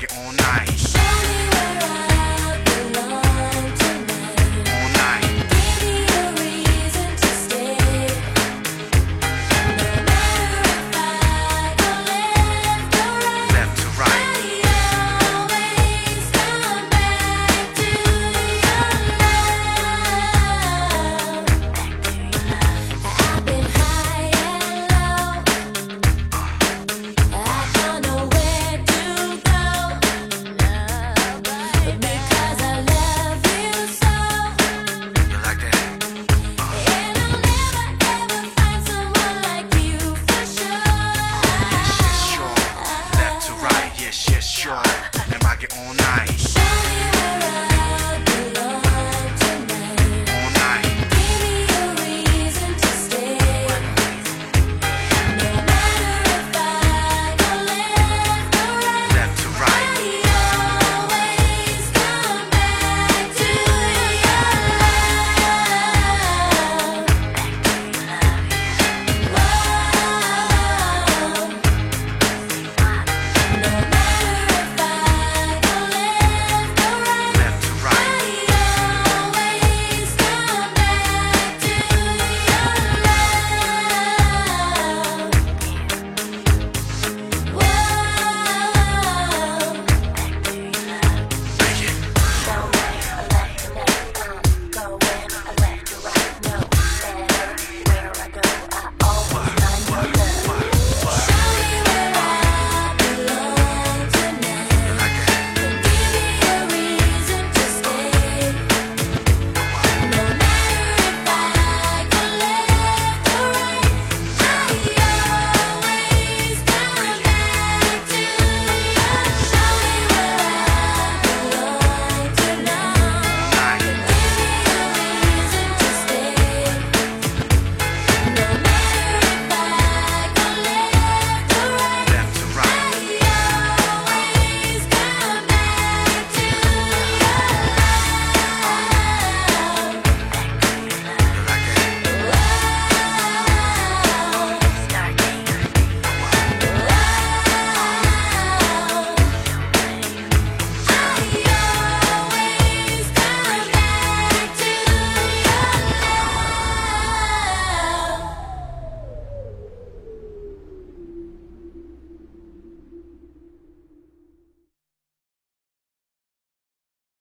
rock it all night.